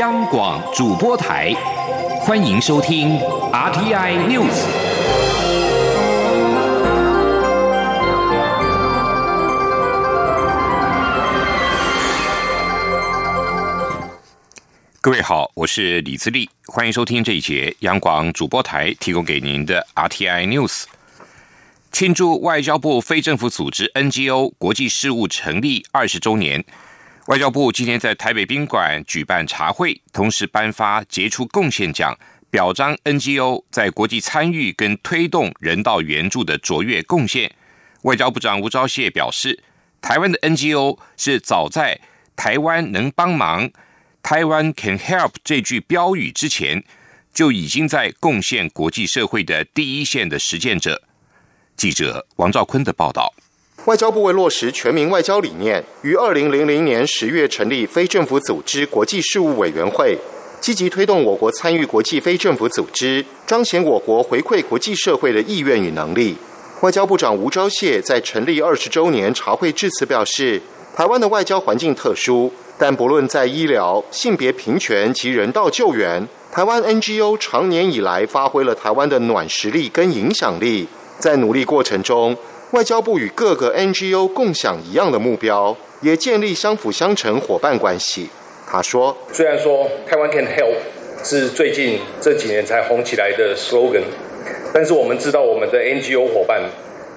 央广主播台，欢迎收听 RTI News。各位好，我是李自立，欢迎收听这一节央广主播台提供给您的 RTI News。庆祝外交部非政府组织 NGO 国际事务成立二十周年。外交部今天在台北宾馆举办茶会，同时颁发杰出贡献奖，表彰 NGO 在国际参与跟推动人道援助的卓越贡献。外交部长吴钊燮表示，台湾的 NGO 是早在“台湾能帮忙”“台湾 can help” 这句标语之前，就已经在贡献国际社会的第一线的实践者。记者王兆坤的报道。外交部为落实全民外交理念，于二零零零年十月成立非政府组织国际事务委员会，积极推动我国参与国际非政府组织，彰显我国回馈国际社会的意愿与能力。外交部长吴钊燮在成立二十周年茶会致辞表示，台湾的外交环境特殊，但不论在医疗、性别平权及人道救援，台湾 NGO 长年以来发挥了台湾的暖实力跟影响力，在努力过程中。外交部与各个 NGO 共享一样的目标，也建立相辅相成伙伴关系。他说：“虽然说台湾 can help 是最近这几年才红起来的 slogan，但是我们知道我们的 NGO 伙伴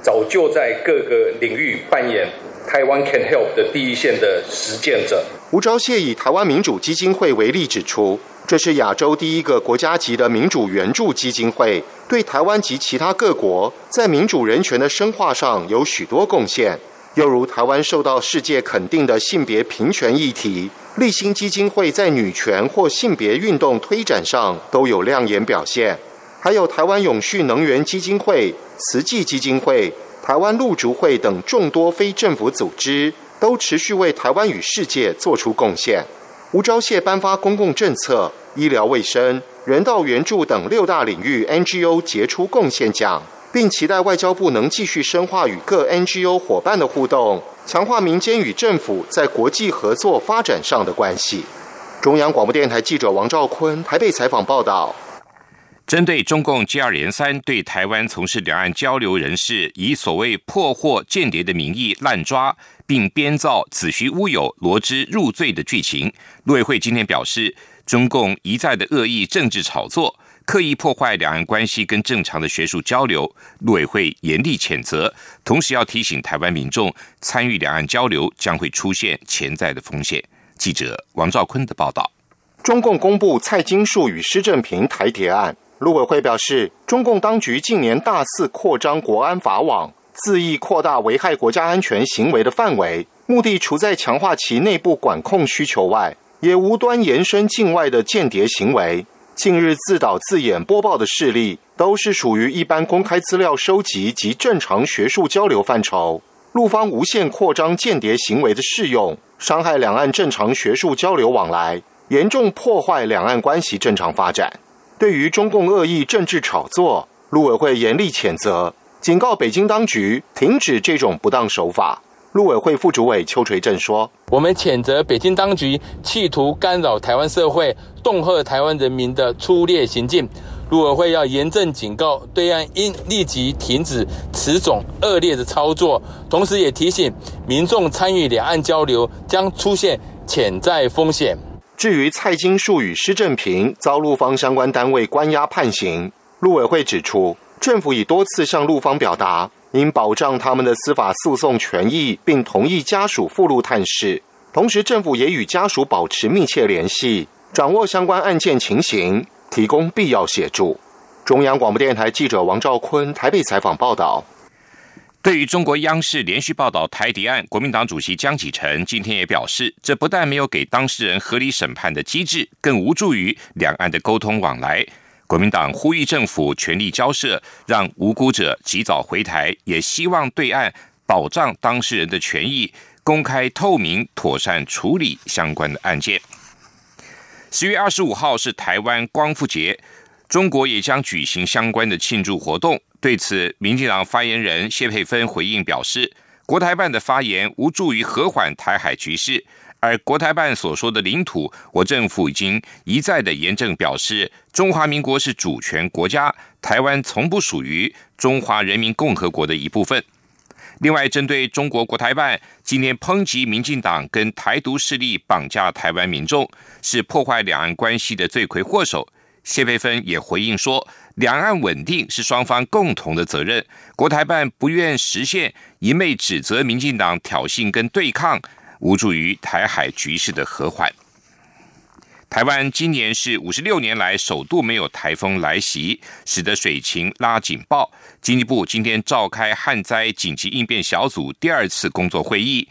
早就在各个领域扮演台湾 can help 的第一线的实践者。”吴钊燮以台湾民主基金会为例指出。这是亚洲第一个国家级的民主援助基金会，对台湾及其他各国在民主人权的深化上有许多贡献。又如台湾受到世界肯定的性别平权议题，立新基金会在女权或性别运动推展上都有亮眼表现。还有台湾永续能源基金会、慈济基金会、台湾陆竹会等众多非政府组织，都持续为台湾与世界做出贡献。吴钊燮颁发公共政策、医疗卫生、人道援助等六大领域 NGO 杰出贡献奖，并期待外交部能继续深化与各 NGO 伙伴的互动，强化民间与政府在国际合作发展上的关系。中央广播电台记者王兆坤台北采访报道。针对中共接二连三对台湾从事两岸交流人士以所谓破获间谍的名义滥抓，并编造子虚乌有、罗织入罪的剧情，陆委会今天表示，中共一再的恶意政治炒作，刻意破坏两岸关系跟正常的学术交流，陆委会严厉谴责，同时要提醒台湾民众，参与两岸交流将会出现潜在的风险。记者王兆坤的报道：中共公布蔡金树与施正平台谍案。陆委会表示，中共当局近年大肆扩张国安法网，恣意扩大危害国家安全行为的范围，目的除在强化其内部管控需求外，也无端延伸境外的间谍行为。近日自导自演播报的事例，都是属于一般公开资料收集及正常学术交流范畴。陆方无限扩张间谍行为的适用，伤害两岸正常学术交流往来，严重破坏两岸关系正常发展。对于中共恶意政治炒作，陆委会严厉谴责，警告北京当局停止这种不当手法。陆委会副主委邱垂正说：“我们谴责北京当局企图干扰台湾社会、恫吓台湾人民的粗劣行径。陆委会要严正警告对岸，应立即停止此种恶劣的操作，同时也提醒民众参与两岸交流将出现潜在风险。”至于蔡金树与施正平遭陆方相关单位关押判刑，陆委会指出，政府已多次向陆方表达，应保障他们的司法诉讼权益，并同意家属附录探视。同时，政府也与家属保持密切联系，掌握相关案件情形，提供必要协助。中央广播电台记者王兆坤台北采访报道。对于中国央视连续报道台敌案，国民党主席江启臣今天也表示，这不但没有给当事人合理审判的机制，更无助于两岸的沟通往来。国民党呼吁政府全力交涉，让无辜者及早回台，也希望对岸保障当事人的权益，公开透明、妥善处理相关的案件。十月二十五号是台湾光复节，中国也将举行相关的庆祝活动。对此，民进党发言人谢佩芬回应表示：“国台办的发言无助于和缓台海局势，而国台办所说的领土，我政府已经一再的严正表示，中华民国是主权国家，台湾从不属于中华人民共和国的一部分。另外，针对中国国台办今天抨击民进党跟台独势力绑架台湾民众，是破坏两岸关系的罪魁祸首，谢佩芬也回应说，两岸稳定是双方共同的责任，国台办不愿实现，一昧指责民进党挑衅跟对抗，无助于台海局势的和缓。台湾今年是五十六年来首度没有台风来袭，使得水情拉警报。经济部今天召开旱灾紧急应变小组第二次工作会议，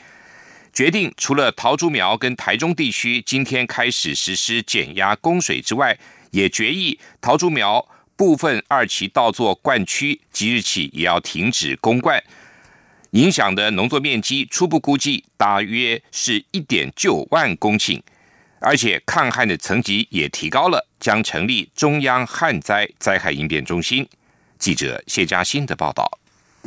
决定除了桃竹苗跟台中地区今天开始实施减压供水之外，也决议桃竹苗部分二期稻作灌区即日起也要停止供灌，影响的农作面积初步估计大约是一点九万公顷。而且抗旱的层级也提高了，将成立中央旱灾灾害应变中心。记者谢佳欣的报道。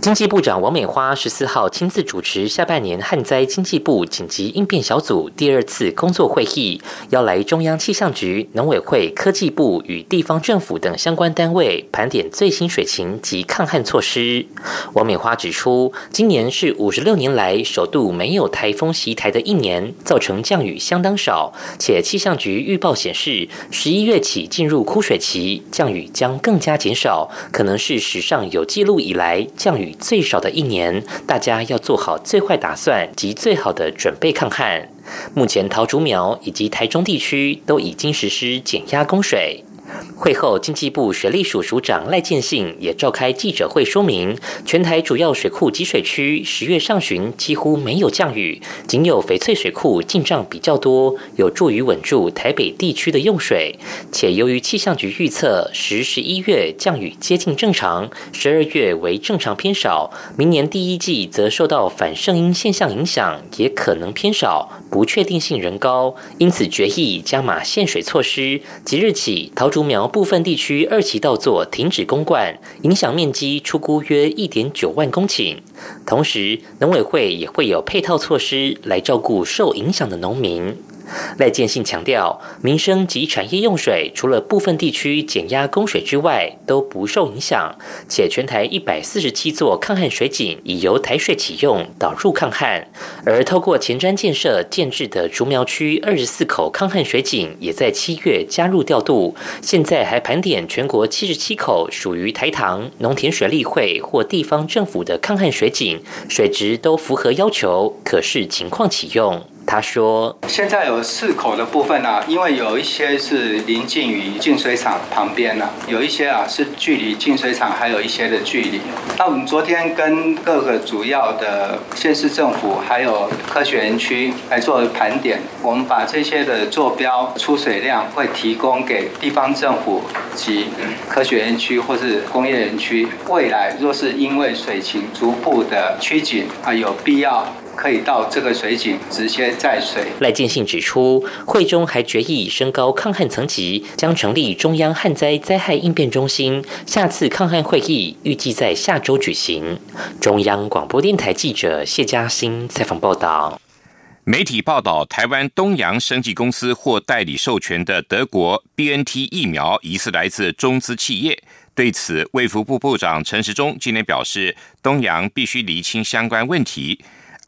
经济部长王美花十四号亲自主持下半年旱灾经济部紧急应变小组第二次工作会议，邀来中央气象局、农委会、科技部与地方政府等相关单位盘点最新水情及抗旱措施。王美花指出，今年是五十六年来首度没有台风袭台的一年，造成降雨相当少，且气象局预报显示，十一月起进入枯水期，降雨将更加减少，可能是史上有记录以来降雨。最少的一年，大家要做好最坏打算及最好的准备抗旱。目前桃竹苗以及台中地区都已经实施减压供水。会后，经济部水利署署长赖建信也召开记者会，说明全台主要水库集水区十月上旬几乎没有降雨，仅有翡翠水库进账比较多，有助于稳住台北地区的用水。且由于气象局预测十、十一月降雨接近正常，十二月为正常偏少，明年第一季则受到反圣婴现象影响，也可能偏少，不确定性仍高，因此决议加码限水措施，即日起桃竹苗。部分地区二期稻作停止公灌，影响面积出估约一点九万公顷。同时，农委会也会有配套措施来照顾受影响的农民。赖建信强调，民生及产业用水除了部分地区减压供水之外，都不受影响。且全台一百四十七座抗旱水井已由台水启用导入抗旱，而透过前瞻建设建制的竹苗区二十四口抗旱水井，也在七月加入调度。现在还盘点全国七十七口属于台糖、农田水利会或地方政府的抗旱水井，水质都符合要求，可视情况启用。他说：“现在有四口的部分呢，因为有一些是临近于净水厂旁边呢，有一些啊是距离净水厂还有一些的距离。那我们昨天跟各个主要的县市政府还有科学园区来做盘点，我们把这些的坐标出水量会提供给地方政府及科学园区或是工业园区。未来若是因为水情逐步的趋紧啊，有必要。”可以到这个水井直接载水。赖建信指出，会中还决议升高抗旱层级，将成立中央旱灾灾害应变中心。下次抗旱会议预计在下周举行。中央广播电台记者谢嘉欣采访报道。媒体报道，台湾东洋生技公司获代理授权的德国 B N T 疫苗疑似来自中资企业。对此，卫福部部长陈时中今天表示，东洋必须厘清相关问题。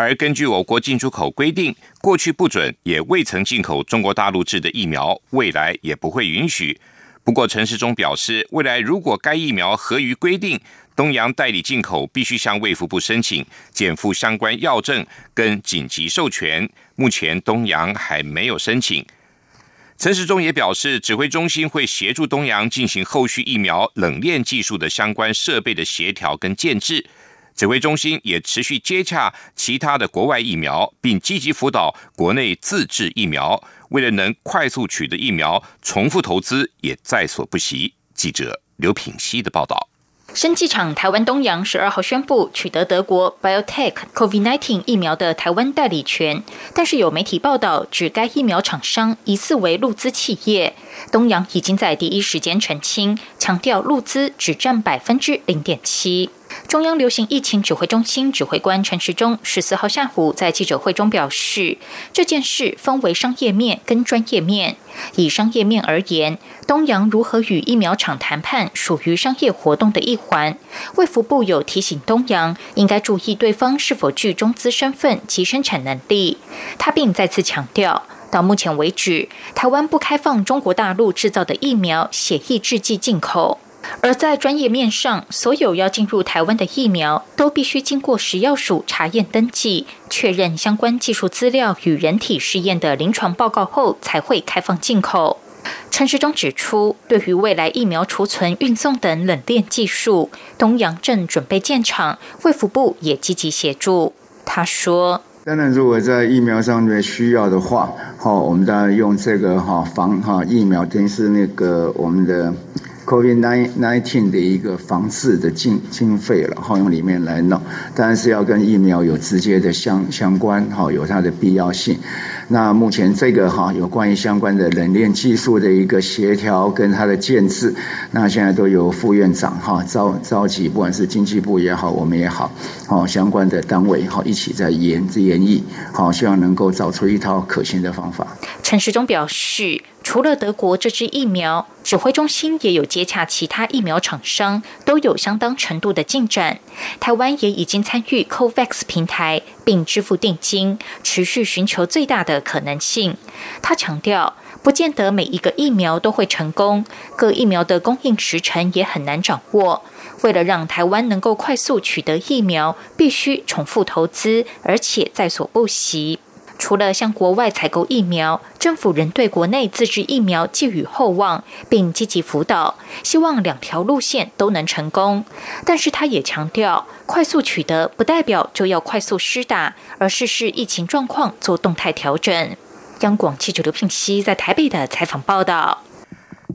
而根据我国进出口规定，过去不准也未曾进口中国大陆制的疫苗，未来也不会允许。不过陈世忠表示，未来如果该疫苗合于规定，东洋代理进口必须向卫福部申请，减负相关药证跟紧急授权。目前东洋还没有申请。陈时中也表示，指挥中心会协助东洋进行后续疫苗冷链技术的相关设备的协调跟建制。指挥中心也持续接洽其他的国外疫苗，并积极辅导国内自制疫苗。为了能快速取得疫苗，重复投资也在所不惜。记者刘品希的报道。生技厂台湾东洋十二号宣布取得德国 BioTech COVID-19 疫苗的台湾代理权，但是有媒体报道指该疫苗厂商疑似为陆资企业。东洋已经在第一时间澄清，强调陆资只占百分之零点七。中央流行疫情指挥中心指挥官陈时中十四号下午在记者会中表示，这件事分为商业面跟专业面。以商业面而言，东阳如何与疫苗厂谈判属于商业活动的一环。卫福部有提醒东阳，应该注意对方是否具中资身份及生产能力。他并再次强调，到目前为止，台湾不开放中国大陆制造的疫苗血液制剂进口。而在专业面上，所有要进入台湾的疫苗都必须经过食药署查验登记，确认相关技术资料与人体试验的临床报告后，才会开放进口。陈时中指出，对于未来疫苗储存、运送等冷链技术，东阳正准备建厂，卫福部也积极协助。他说：“当然，如果在疫苗上面需要的话，好，我们当然用这个哈防哈疫苗，等于是那个我们的。” COVID nineteen 的一个防治的经经费了，好用里面来弄，当然是要跟疫苗有直接的相相关，哈，有它的必要性。那目前这个哈有关于相关的冷链技术的一个协调跟它的建制，那现在都有副院长哈召召集，不管是经济部也好，我们也好，好相关的单位哈一起在研研议，好希望能够找出一套可行的方法。陈时中表示。除了德国这支疫苗，指挥中心也有接洽其他疫苗厂商，都有相当程度的进展。台湾也已经参与 COVAX 平台，并支付定金，持续寻求最大的可能性。他强调，不见得每一个疫苗都会成功，各疫苗的供应时程也很难掌握。为了让台湾能够快速取得疫苗，必须重复投资，而且在所不惜。除了向国外采购疫苗，政府仍对国内自制疫苗寄予厚望，并积极辅导，希望两条路线都能成功。但是他也强调，快速取得不代表就要快速施打，而是视疫情状况做动态调整。央广记者刘聘熙在台北的采访报道。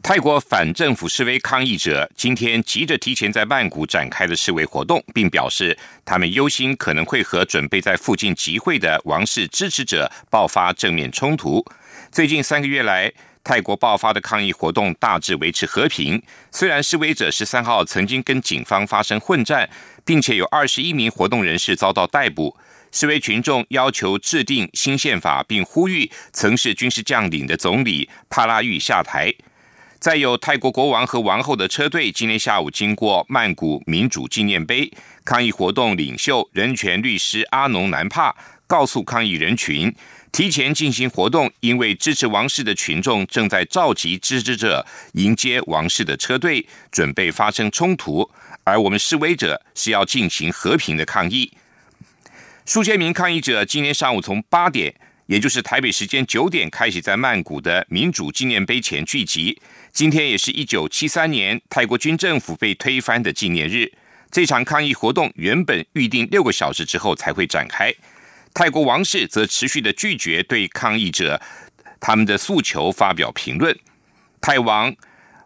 泰国反政府示威抗议者今天急着提前在曼谷展开的示威活动，并表示他们忧心可能会和准备在附近集会的王室支持者爆发正面冲突。最近三个月来，泰国爆发的抗议活动大致维持和平。虽然示威者十三号曾经跟警方发生混战，并且有二十一名活动人士遭到逮捕。示威群众要求制定新宪法，并呼吁曾是军事将领的总理帕拉育下台。再有泰国国王和王后的车队今天下午经过曼谷民主纪念碑，抗议活动领袖人权律师阿农南帕告诉抗议人群，提前进行活动，因为支持王室的群众正在召集支持者迎接王室的车队，准备发生冲突，而我们示威者是要进行和平的抗议。数千名抗议者今天上午从八点，也就是台北时间九点开始，在曼谷的民主纪念碑前聚集。今天也是一九七三年泰国军政府被推翻的纪念日。这场抗议活动原本预定六个小时之后才会展开。泰国王室则持续的拒绝对抗议者他们的诉求发表评论。泰王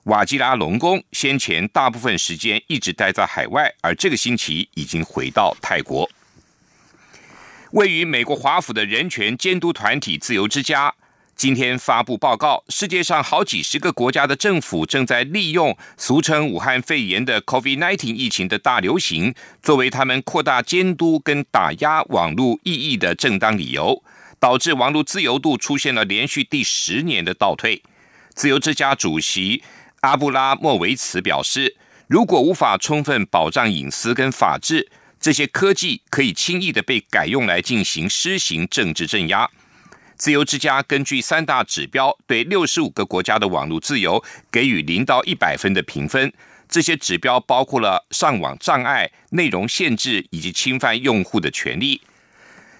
瓦基拉隆功先前大部分时间一直待在海外，而这个星期已经回到泰国。位于美国华府的人权监督团体自由之家。今天发布报告，世界上好几十个国家的政府正在利用俗称武汉肺炎的 COVID-19 疫情的大流行，作为他们扩大监督跟打压网络意义的正当理由，导致网络自由度出现了连续第十年的倒退。自由之家主席阿布拉莫维茨表示，如果无法充分保障隐私跟法治，这些科技可以轻易的被改用来进行施行政治镇压。自由之家根据三大指标，对六十五个国家的网络自由给予零到一百分的评分。这些指标包括了上网障碍、内容限制以及侵犯用户的权利。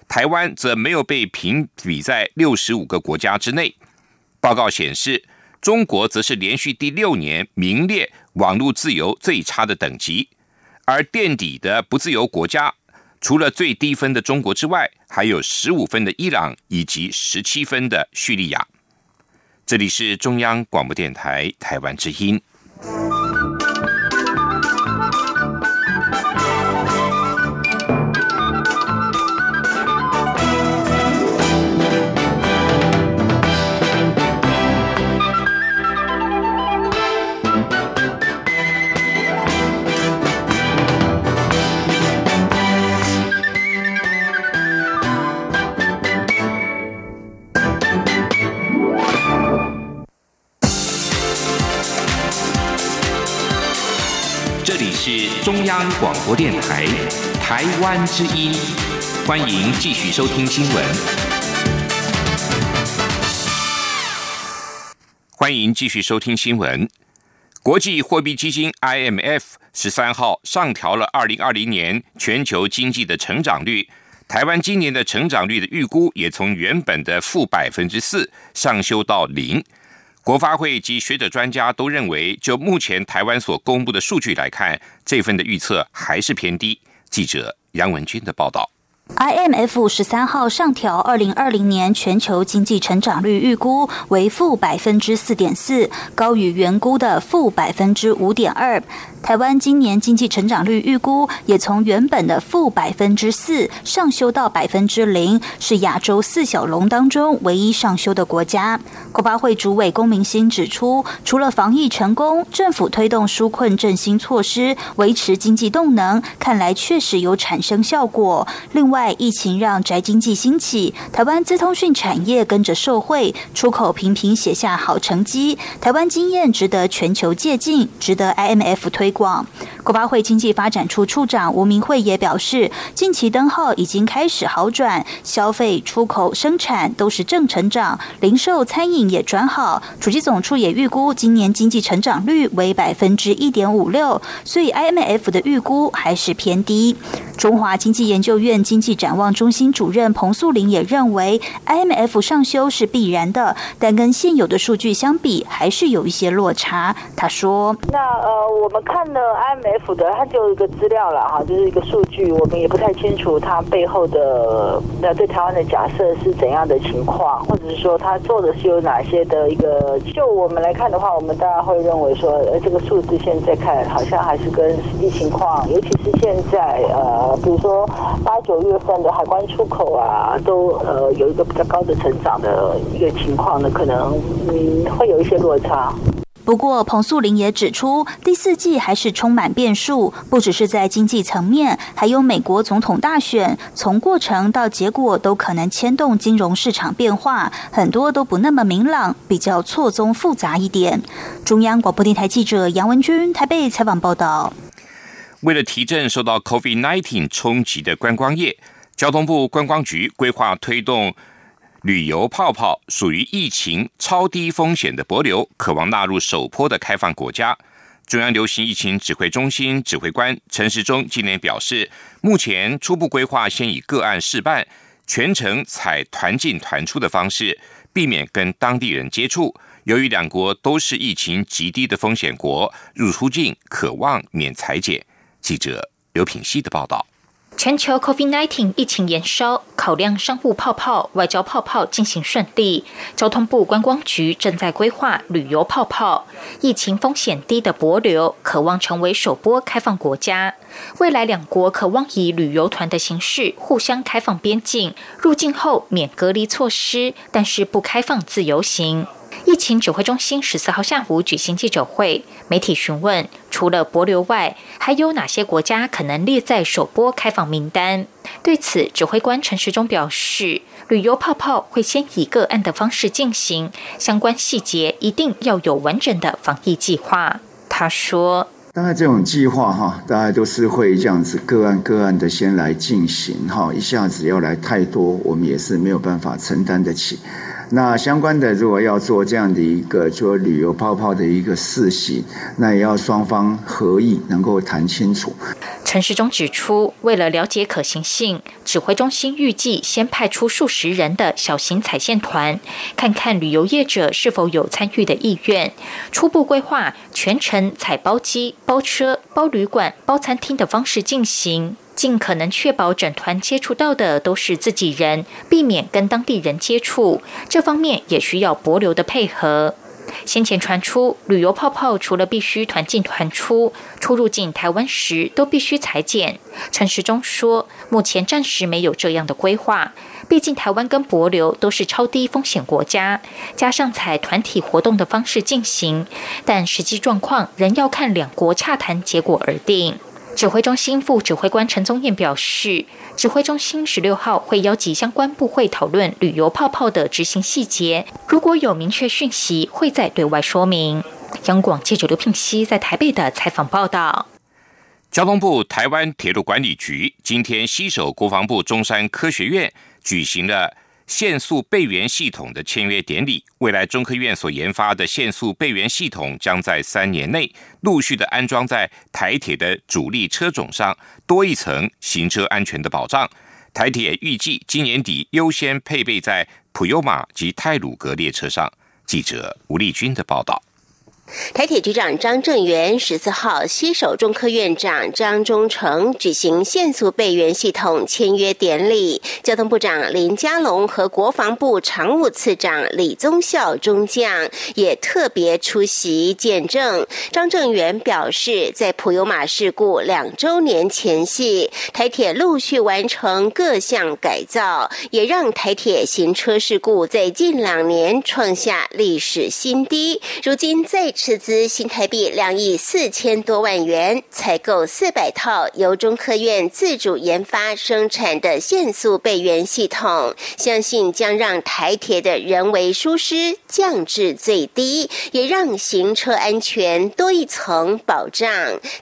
台湾则没有被评比在六十五个国家之内。报告显示，中国则是连续第六年名列网络自由最差的等级，而垫底的不自由国家。除了最低分的中国之外，还有十五分的伊朗以及十七分的叙利亚。这里是中央广播电台台湾之音。是中央广播电台台湾之音，欢迎继续收听新闻。欢迎继续收听新闻。国际货币基金 IMF 十三号上调了二零二零年全球经济的成长率，台湾今年的成长率的预估也从原本的负百分之四上修到零。国发会及学者专家都认为，就目前台湾所公布的数据来看，这份的预测还是偏低。记者杨文军的报道。IMF 十三号上调二零二零年全球经济成长率预估为负百分之四点四，高于原估的负百分之五点二。台湾今年经济成长率预估也从原本的负百分之四上修到百分之零，是亚洲四小龙当中唯一上修的国家。国发会主委龚明鑫指出，除了防疫成功，政府推动纾困振兴措施，维持经济动能，看来确实有产生效果。另外，疫情让宅经济兴起，台湾资通讯产业跟着受惠，出口频频写下好成绩。台湾经验值得全球借鉴，值得 IMF 推。广国发会经济发展处处长吴明慧也表示，近期灯号已经开始好转，消费、出口、生产都是正成长，零售、餐饮也转好。主机总处也预估今年经济成长率为百分之一点五六，所以 IMF 的预估还是偏低。中华经济研究院经济展望中心主任彭素玲也认为，IMF 上修是必然的，但跟现有的数据相比，还是有一些落差。他说：“那呃，我们看。”了 IMF 的它就一个资料了哈，就是一个数据，我们也不太清楚它背后的那对台湾的假设是怎样的情况，或者是说它做的是有哪些的一个。就我们来看的话，我们大家会认为说，呃，这个数字现在看好像还是跟实际情况，尤其是现在呃，比如说八九月份的海关出口啊，都呃有一个比较高的成长的一个情况呢，可能嗯会有一些落差。不过，彭素玲也指出，第四季还是充满变数，不只是在经济层面，还有美国总统大选，从过程到结果都可能牵动金融市场变化，很多都不那么明朗，比较错综复杂一点。中央广播电台记者杨文君台北采访报道。为了提振受到 COVID-19 冲击的观光业，交通部观光局规划推动。旅游泡泡属于疫情超低风险的博流，渴望纳入首波的开放国家。中央流行疫情指挥中心指挥官陈时中今年表示，目前初步规划先以个案试办，全程采团进团出的方式，避免跟当地人接触。由于两国都是疫情极低的风险国，入出境渴望免裁减。记者刘品希的报道。全球 COVID-19 疫情延烧，考量商务泡泡、外交泡泡进行顺利，交通部观光局正在规划旅游泡泡。疫情风险低的博流，渴望成为首波开放国家。未来两国渴望以旅游团的形式互相开放边境，入境后免隔离措施，但是不开放自由行。疫情指挥中心十四号下午举行记者会，媒体询问，除了博流外，还有哪些国家可能列在首波开放名单？对此，指挥官陈时中表示，旅游泡泡会先以个案的方式进行，相关细节一定要有完整的防疫计划。他说：“大概这种计划哈，大概都是会这样子个案个案的先来进行哈，一下子要来太多，我们也是没有办法承担得起。”那相关的，如果要做这样的一个做旅游泡泡的一个试行，那也要双方合意，能够谈清楚。陈时中指出，为了了解可行性，指挥中心预计先派出数十人的小型采线团，看看旅游业者是否有参与的意愿。初步规划全程采包机、包车、包旅馆、包餐厅的方式进行。尽可能确保整团接触到的都是自己人，避免跟当地人接触。这方面也需要博流的配合。先前传出旅游泡泡除了必须团进团出，出入境台湾时都必须裁剪。陈时中说，目前暂时没有这样的规划，毕竟台湾跟博流都是超低风险国家，加上采团体活动的方式进行，但实际状况仍要看两国洽谈结果而定。指挥中心副指挥官陈宗彦表示，指挥中心十六号会邀集相关部会讨论旅游泡泡的执行细节，如果有明确讯息，会再对外说明。央广记者刘聘熙在台北的采访报道。交通部台湾铁路管理局今天携手国防部中山科学院举行了限速备援系统的签约典礼。未来中科院所研发的限速备援系统将在三年内陆续的安装在台铁的主力车种上，多一层行车安全的保障。台铁预计今年底优先配备在普悠玛及泰鲁格列车上。记者吴立军的报道。台铁局长张正元十四号携手中科院长张忠诚举行限速备援系统签约典礼，交通部长林佳龙和国防部常务次长李宗孝中将也特别出席见证。张正元表示，在普悠玛事故两周年前夕，台铁陆续完成各项改造，也让台铁行车事故在近两年创下历史新低。如今在。斥资新台币两亿四千多万元，采购四百套由中科院自主研发生产的限速备援系统，相信将让台铁的人为疏失降至最低，也让行车安全多一层保障。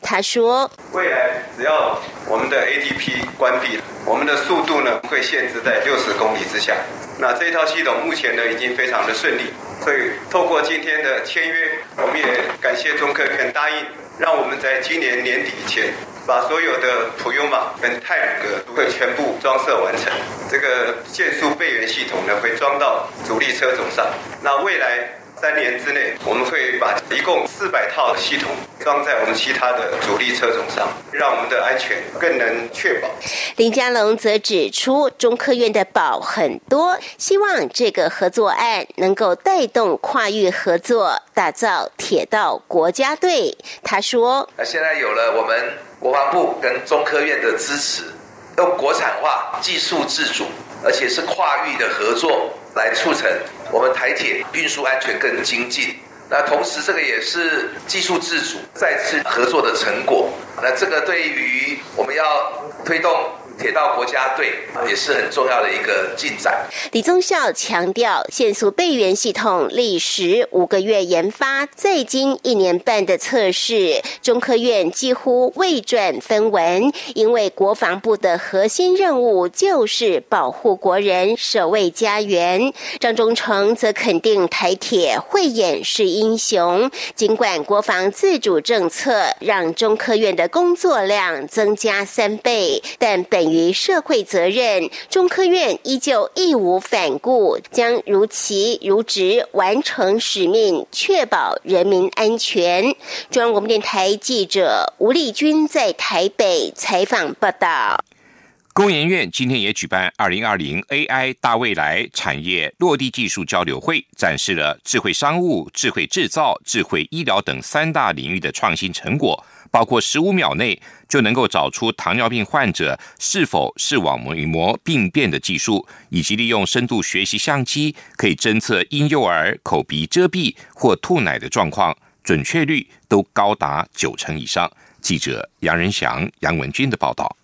他说：“未来只要我们的 ATP 关闭，我们的速度呢会限制在六十公里之下。那这套系统目前呢已经非常的顺利。”所以，透过今天的签约，我们也感谢中科肯答应，让我们在今年年底前，把所有的普优玛跟泰鲁格都会全部装设完成。这个限速备援系统呢，会装到主力车种上。那未来。三年之内，我们会把一共四百套系统装在我们其他的主力车种上，让我们的安全更能确保。林佳龙则指出，中科院的宝很多，希望这个合作案能够带动跨域合作，打造铁道国家队。他说：“那现在有了我们国防部跟中科院的支持，用国产化、技术自主，而且是跨域的合作。”来促成我们台铁运输安全更精进，那同时这个也是技术自主再次合作的成果，那这个对于我们要推动。铁道国家队也是很重要的一个进展。李宗孝强调，限速备援系统历时五个月研发，再经一年半的测试，中科院几乎未转分文。因为国防部的核心任务就是保护国人、守卫家园。张忠诚则肯定台铁慧眼是英雄，尽管国防自主政策让中科院的工作量增加三倍，但本。于社会责任，中科院依旧义无反顾，将如期如职完成使命，确保人民安全。中央广播电台记者吴丽君在台北采访报道。工研院今天也举办二零二零 AI 大未来产业落地技术交流会，展示了智慧商务、智慧制造、智慧医疗等三大领域的创新成果。包括十五秒内就能够找出糖尿病患者是否视网膜病变的技术，以及利用深度学习相机可以侦测婴幼儿口鼻遮蔽或吐奶的状况，准确率都高达九成以上。记者杨仁祥、杨文军的报道。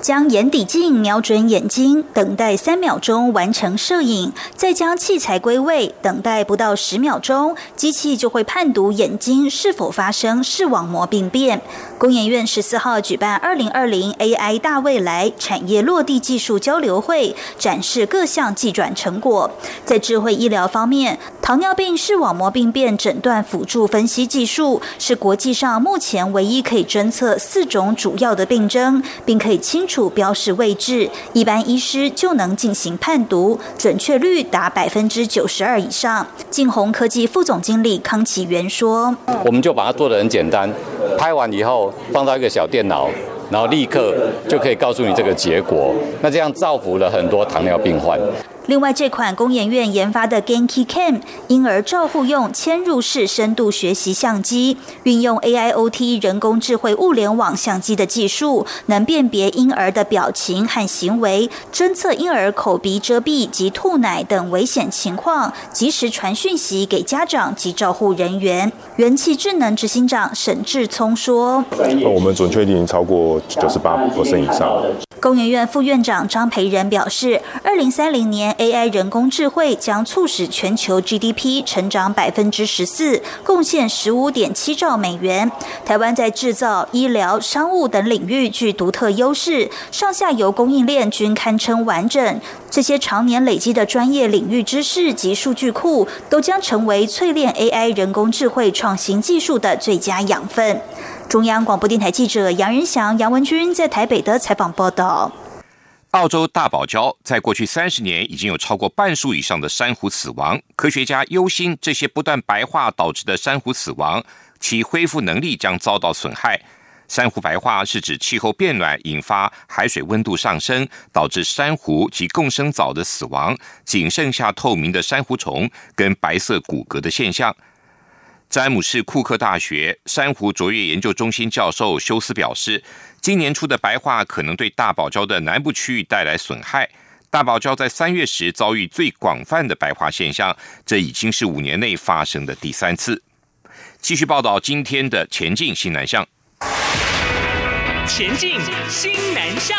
将眼底镜瞄准眼睛，等待三秒钟完成摄影，再将器材归位，等待不到十秒钟，机器就会判读眼睛是否发生视网膜病变。工研院十四号举办二零二零 AI 大未来产业落地技术交流会，展示各项技转成果。在智慧医疗方面，糖尿病视网膜病变诊断辅助分析技术是国际上目前唯一可以侦测四种主要的病症，并可以清清楚标示位置，一般医师就能进行判读，准确率达百分之九十二以上。晋红科技副总经理康启源说：“我们就把它做的很简单，拍完以后。”放到一个小电脑，然后立刻就可以告诉你这个结果。那这样造福了很多糖尿病患。另外，这款工研院研发的 Genki Cam 婴儿照护用嵌入式深度学习相机，运用 AIoT 人工智慧物联网相机的技术，能辨别婴儿的表情和行为，侦测婴儿口鼻遮蔽及吐奶等危险情况，及时传讯息给家长及照护人员。元气智能执行长沈志聪说：“我们准确率已经超过九十八以上。”工研院副院长张培仁表示，二零三零年 AI 人工智慧将促使全球 GDP 成长百分之十四，贡献十五点七兆美元。台湾在制造、医疗、商务等领域具独特优势，上下游供应链均堪称完整。这些常年累积的专业领域知识及数据库，都将成为淬炼 AI 人工智慧创新技术的最佳养分。中央广播电台记者杨仁祥、杨文君在台北的采访报道：澳洲大堡礁在过去三十年已经有超过半数以上的珊瑚死亡，科学家忧心这些不断白化导致的珊瑚死亡，其恢复能力将遭到损害。珊瑚白化是指气候变暖引发海水温度上升，导致珊瑚及共生藻的死亡，仅剩下透明的珊瑚虫跟白色骨骼的现象。詹姆士库克大学珊瑚卓越研究中心教授休斯表示，今年初的白化可能对大堡礁的南部区域带来损害。大堡礁在三月时遭遇最广泛的白化现象，这已经是五年内发生的第三次。继续报道今天的前进新南向。前进新南向。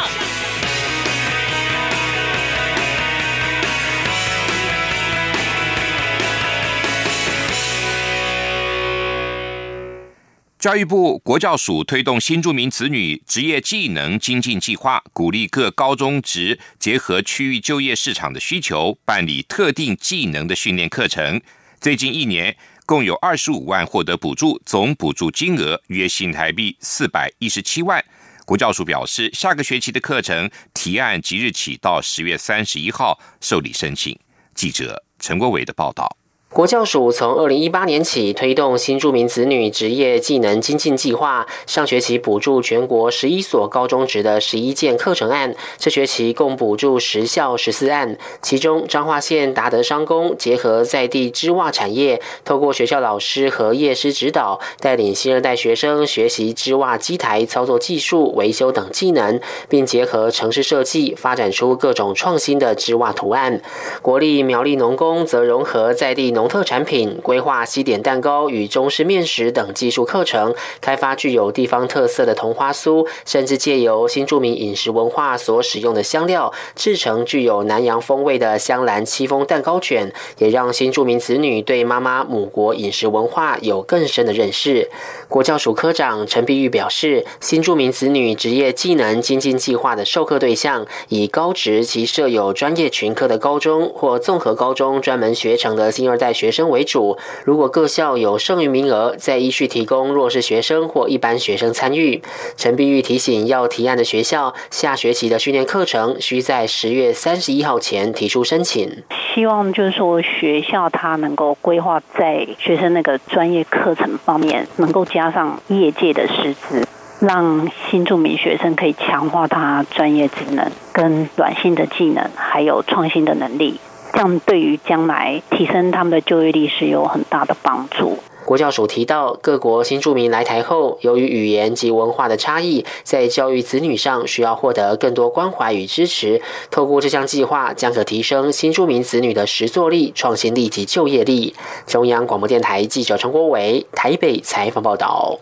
教育部国教署推动新住民子女职业技能精进计划，鼓励各高中职结合区域就业市场的需求，办理特定技能的训练课程。最近一年，共有二十五万获得补助，总补助金额约新台币四百一十七万。国教署表示，下个学期的课程提案即日起到十月三十一号受理申请。记者陈国伟的报道。国教署从二零一八年起推动新住民子女职业技能精进计划，上学期补助全国十一所高中职的十一件课程案，这学期共补助十校十四案。其中，彰化县达德商工结合在地织袜产业，透过学校老师和业师指导，带领新二代学生学习织袜机台操作技术、维修等技能，并结合城市设计，发展出各种创新的织袜图案。国立苗栗农工则融合在地农农特产品规划西点蛋糕与中式面食等技术课程，开发具有地方特色的桐花酥，甚至借由新著名饮食文化所使用的香料，制成具有南洋风味的香兰戚风蛋糕卷，也让新著名子女对妈妈母国饮食文化有更深的认识。国教署科长陈碧玉表示，新著名子女职业技能精进计划的授课对象，以高职及设有专业群科的高中或综合高中专门学成的新二代。学生为主，如果各校有剩余名额，再依序提供弱势学生或一般学生参与。陈碧玉提醒，要提案的学校，下学期的训练课程需在十月三十一号前提出申请。希望就是说，学校它能够规划在学生那个专业课程方面，能够加上业界的师资，让新住民学生可以强化他专业职能、跟软性的技能，还有创新的能力。这样对于将来提升他们的就业力是有很大的帮助。国教署提到，各国新住民来台后，由于语言及文化的差异，在教育子女上需要获得更多关怀与支持。透过这项计划，将可提升新住民子女的实作力、创新力及就业力。中央广播电台记者陈国伟台北采访报道。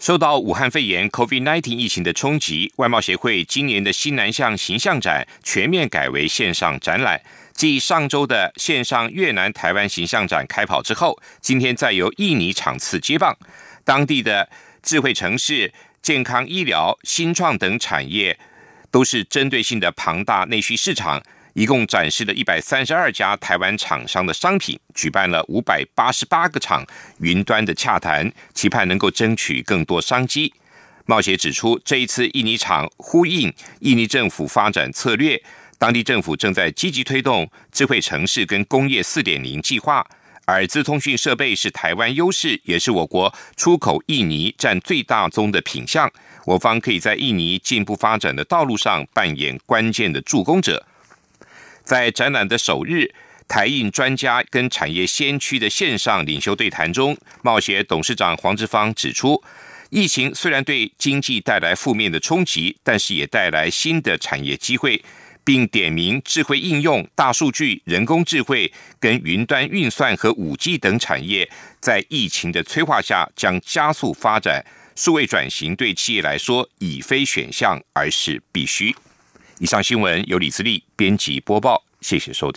受到武汉肺炎 （COVID-19） 疫情的冲击，外贸协会今年的新南向形象展全面改为线上展览。继上周的线上越南台湾形象展开跑之后，今天再由印尼场次接棒。当地的智慧城市、健康医疗、新创等产业，都是针对性的庞大内需市场。一共展示了一百三十二家台湾厂商的商品，举办了五百八十八个场云端的洽谈，期盼能够争取更多商机。冒险指出，这一次印尼厂呼应印尼政府发展策略。当地政府正在积极推动智慧城市跟工业四点零计划，而资通讯设备是台湾优势，也是我国出口印尼占最大宗的品项。我方可以在印尼进步发展的道路上扮演关键的助攻者。在展览的首日，台印专家跟产业先驱的线上领袖对谈中，贸协董事长黄志芳指出，疫情虽然对经济带来负面的冲击，但是也带来新的产业机会。并点名智慧应用、大数据、人工智慧跟云端运算和五 G 等产业，在疫情的催化下将加速发展。数位转型对企业来说已非选项，而是必须。以上新闻由李自力编辑播报，谢谢收听。